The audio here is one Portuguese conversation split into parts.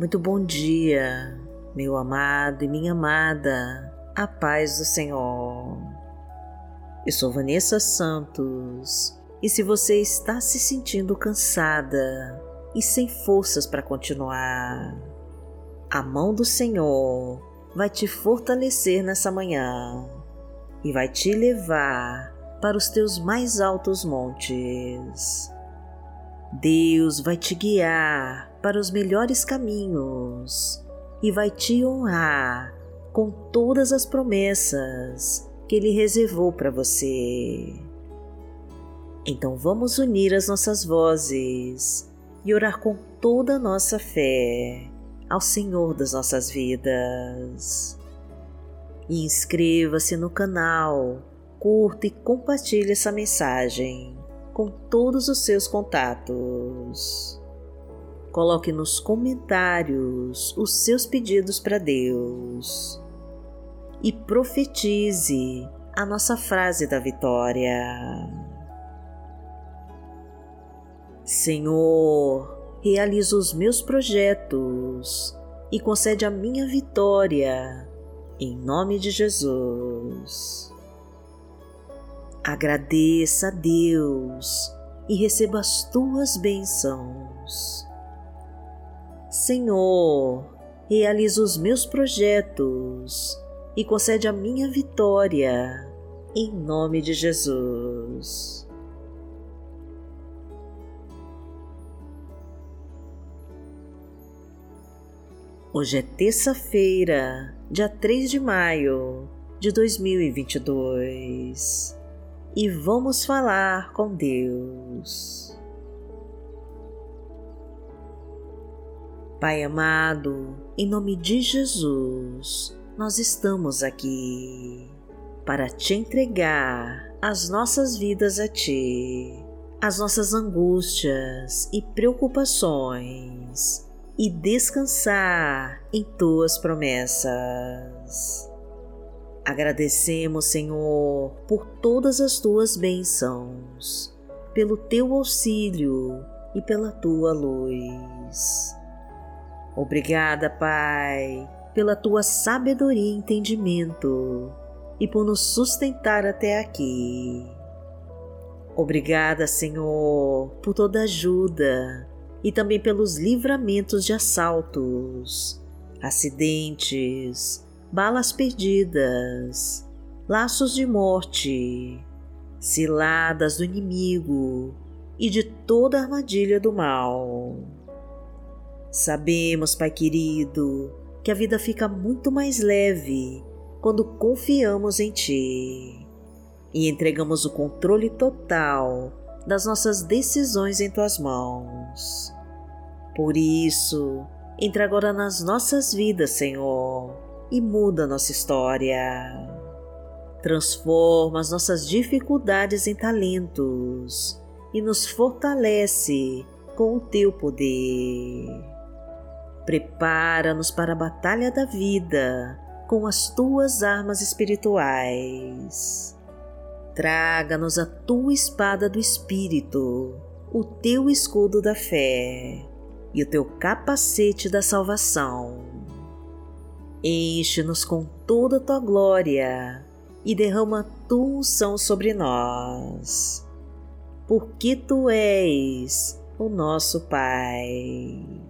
Muito bom dia, meu amado e minha amada, a paz do Senhor. Eu sou Vanessa Santos e se você está se sentindo cansada e sem forças para continuar, a mão do Senhor vai te fortalecer nessa manhã e vai te levar para os teus mais altos montes. Deus vai te guiar para os melhores caminhos e vai te honrar com todas as promessas que Ele reservou para você. Então vamos unir as nossas vozes e orar com toda a nossa fé ao Senhor das nossas vidas. E inscreva-se no canal, curta e compartilhe essa mensagem com todos os seus contatos. Coloque nos comentários os seus pedidos para Deus e profetize a nossa frase da vitória. Senhor, realiza os meus projetos e concede a minha vitória, em nome de Jesus. Agradeça a Deus e receba as tuas bênçãos. Senhor, realiza os meus projetos e concede a minha vitória, em nome de Jesus. Hoje é terça-feira, dia 3 de maio de 2022 e vamos falar com Deus. Pai amado, em nome de Jesus, nós estamos aqui para te entregar as nossas vidas a Ti, as nossas angústias e preocupações e descansar em Tuas promessas. Agradecemos, Senhor, por todas as Tuas bênçãos, pelo Teu auxílio e pela Tua luz. Obrigada, Pai, pela tua sabedoria e entendimento e por nos sustentar até aqui. Obrigada, Senhor, por toda ajuda e também pelos livramentos de assaltos, acidentes, balas perdidas, laços de morte, ciladas do inimigo e de toda armadilha do mal. Sabemos, Pai querido, que a vida fica muito mais leve quando confiamos em Ti e entregamos o controle total das nossas decisões em Tuas mãos. Por isso, entra agora nas nossas vidas, Senhor, e muda nossa história. Transforma as nossas dificuldades em talentos e nos fortalece com o Teu poder. Prepara-nos para a batalha da vida com as tuas armas espirituais. Traga-nos a tua espada do Espírito, o teu escudo da fé e o teu capacete da salvação. Enche-nos com toda a tua glória e derrama a tua unção sobre nós, porque tu és o nosso Pai.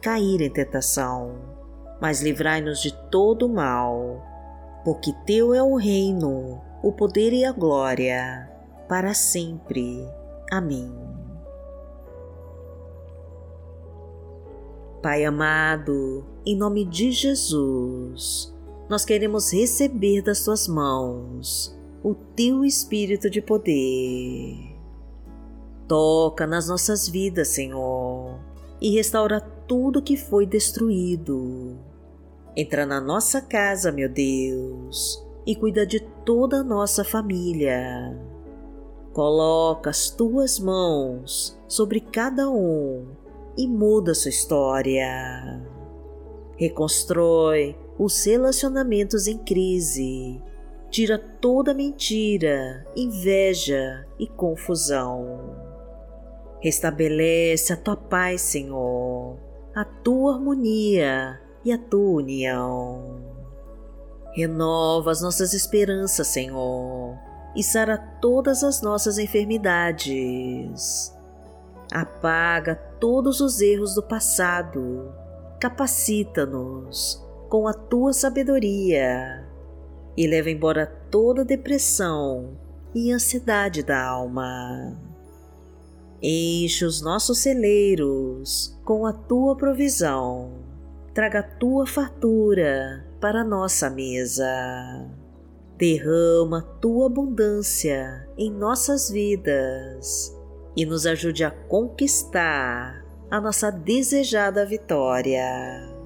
cair em tentação, mas livrai-nos de todo mal, porque Teu é o reino, o poder e a glória, para sempre. Amém. Pai amado, em nome de Jesus, nós queremos receber das Tuas mãos o Teu Espírito de poder. Toca nas nossas vidas, Senhor, e restaura tudo que foi destruído. Entra na nossa casa, meu Deus, e cuida de toda a nossa família. Coloca as tuas mãos sobre cada um e muda sua história. Reconstrói os relacionamentos em crise. Tira toda mentira, inveja e confusão. Restabelece a tua paz, Senhor, a tua harmonia e a tua união. Renova as nossas esperanças, Senhor, e sara todas as nossas enfermidades. Apaga todos os erros do passado, capacita-nos com a tua sabedoria e leva embora toda depressão e ansiedade da alma. Enche os nossos celeiros com a tua provisão, traga a tua fartura para a nossa mesa. Derrama a tua abundância em nossas vidas e nos ajude a conquistar a nossa desejada vitória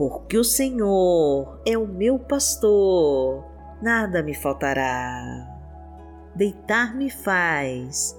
porque o Senhor é o meu pastor, nada me faltará. Deitar-me faz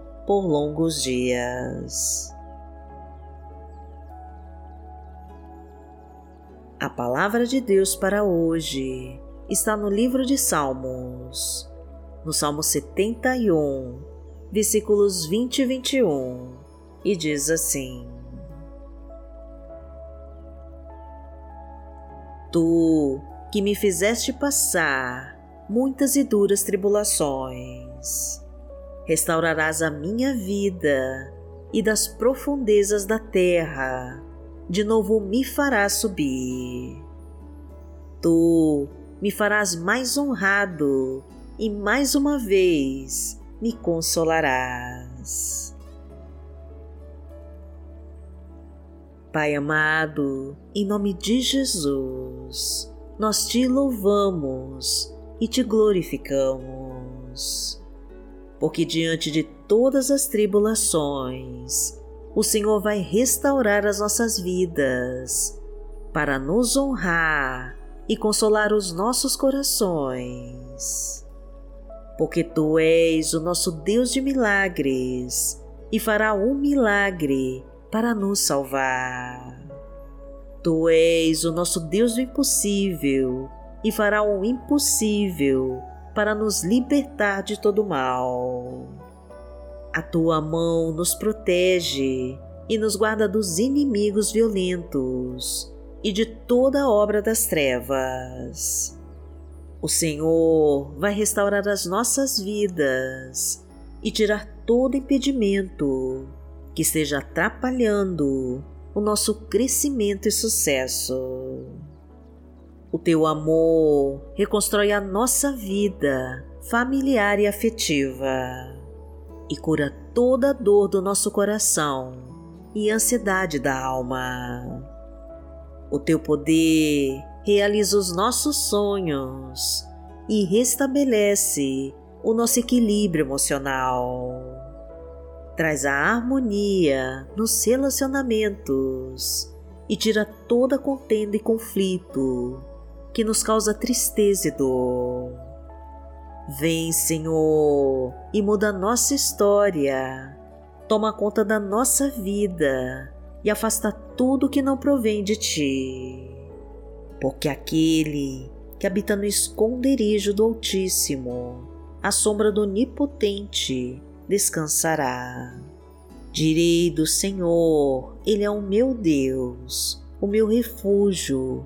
por longos dias. A palavra de Deus para hoje está no livro de Salmos, no Salmo 71, versículos 20 e 21, e diz assim: Tu que me fizeste passar muitas e duras tribulações. Restaurarás a minha vida e das profundezas da terra, de novo me farás subir. Tu me farás mais honrado e mais uma vez me consolarás. Pai amado, em nome de Jesus, nós te louvamos e te glorificamos. Porque diante de todas as tribulações, o Senhor vai restaurar as nossas vidas para nos honrar e consolar os nossos corações. Porque Tu és o nosso Deus de milagres e fará um milagre para nos salvar. Tu és o nosso Deus do impossível e fará o impossível para nos libertar de todo mal. A tua mão nos protege e nos guarda dos inimigos violentos e de toda obra das trevas. O Senhor vai restaurar as nossas vidas e tirar todo impedimento que esteja atrapalhando o nosso crescimento e sucesso. O teu amor reconstrói a nossa vida familiar e afetiva e cura toda a dor do nosso coração e ansiedade da alma. O teu poder realiza os nossos sonhos e restabelece o nosso equilíbrio emocional. Traz a harmonia nos relacionamentos e tira toda contenda e conflito que nos causa tristeza e dor. Vem, Senhor, e muda nossa história. Toma conta da nossa vida e afasta tudo que não provém de ti. Porque aquele que habita no esconderijo do Altíssimo, à sombra do Onipotente, descansará. Direi do Senhor, Ele é o meu Deus, o meu refúgio,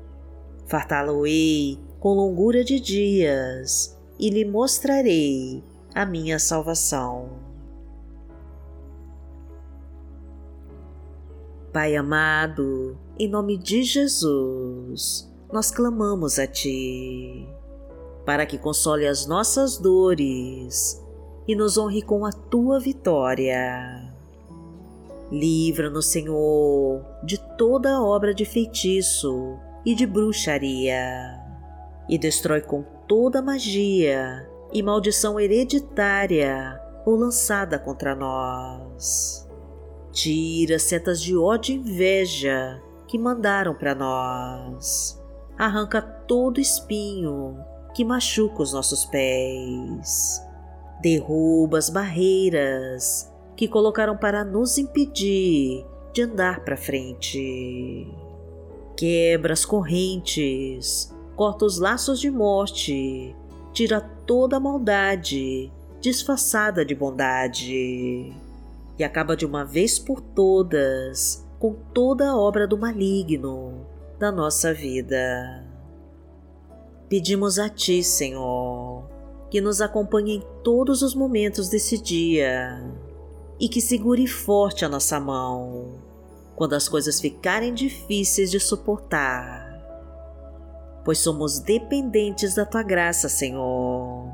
Fartá-lo-ei com longura de dias e lhe mostrarei a minha salvação. Pai amado, em nome de Jesus, nós clamamos a Ti para que console as nossas dores e nos honre com a tua vitória. Livra-nos, Senhor, de toda obra de feitiço e de bruxaria, e destrói com toda magia e maldição hereditária ou lançada contra nós. Tira setas de ódio e inveja que mandaram para nós. Arranca todo espinho que machuca os nossos pés. Derruba as barreiras que colocaram para nos impedir de andar para frente. Quebra as correntes, corta os laços de morte, tira toda a maldade disfarçada de bondade e acaba de uma vez por todas com toda a obra do maligno da nossa vida. Pedimos a Ti, Senhor, que nos acompanhe em todos os momentos desse dia e que segure forte a nossa mão quando as coisas ficarem difíceis de suportar. Pois somos dependentes da Tua graça, Senhor,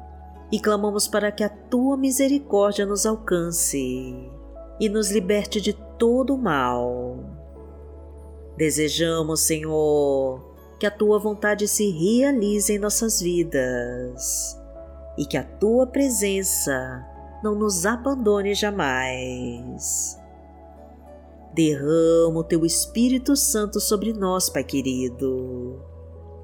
e clamamos para que a Tua misericórdia nos alcance e nos liberte de todo o mal. Desejamos, Senhor, que a tua vontade se realize em nossas vidas e que a tua presença não nos abandone jamais. Derrama o teu Espírito Santo sobre nós, Pai querido,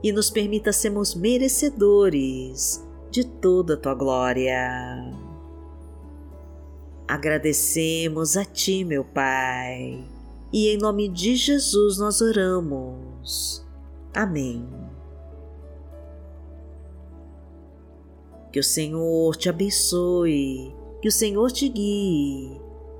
e nos permita sermos merecedores de toda a tua glória. Agradecemos a Ti, meu Pai, e em nome de Jesus nós oramos. Amém. Que o Senhor te abençoe, que o Senhor te guie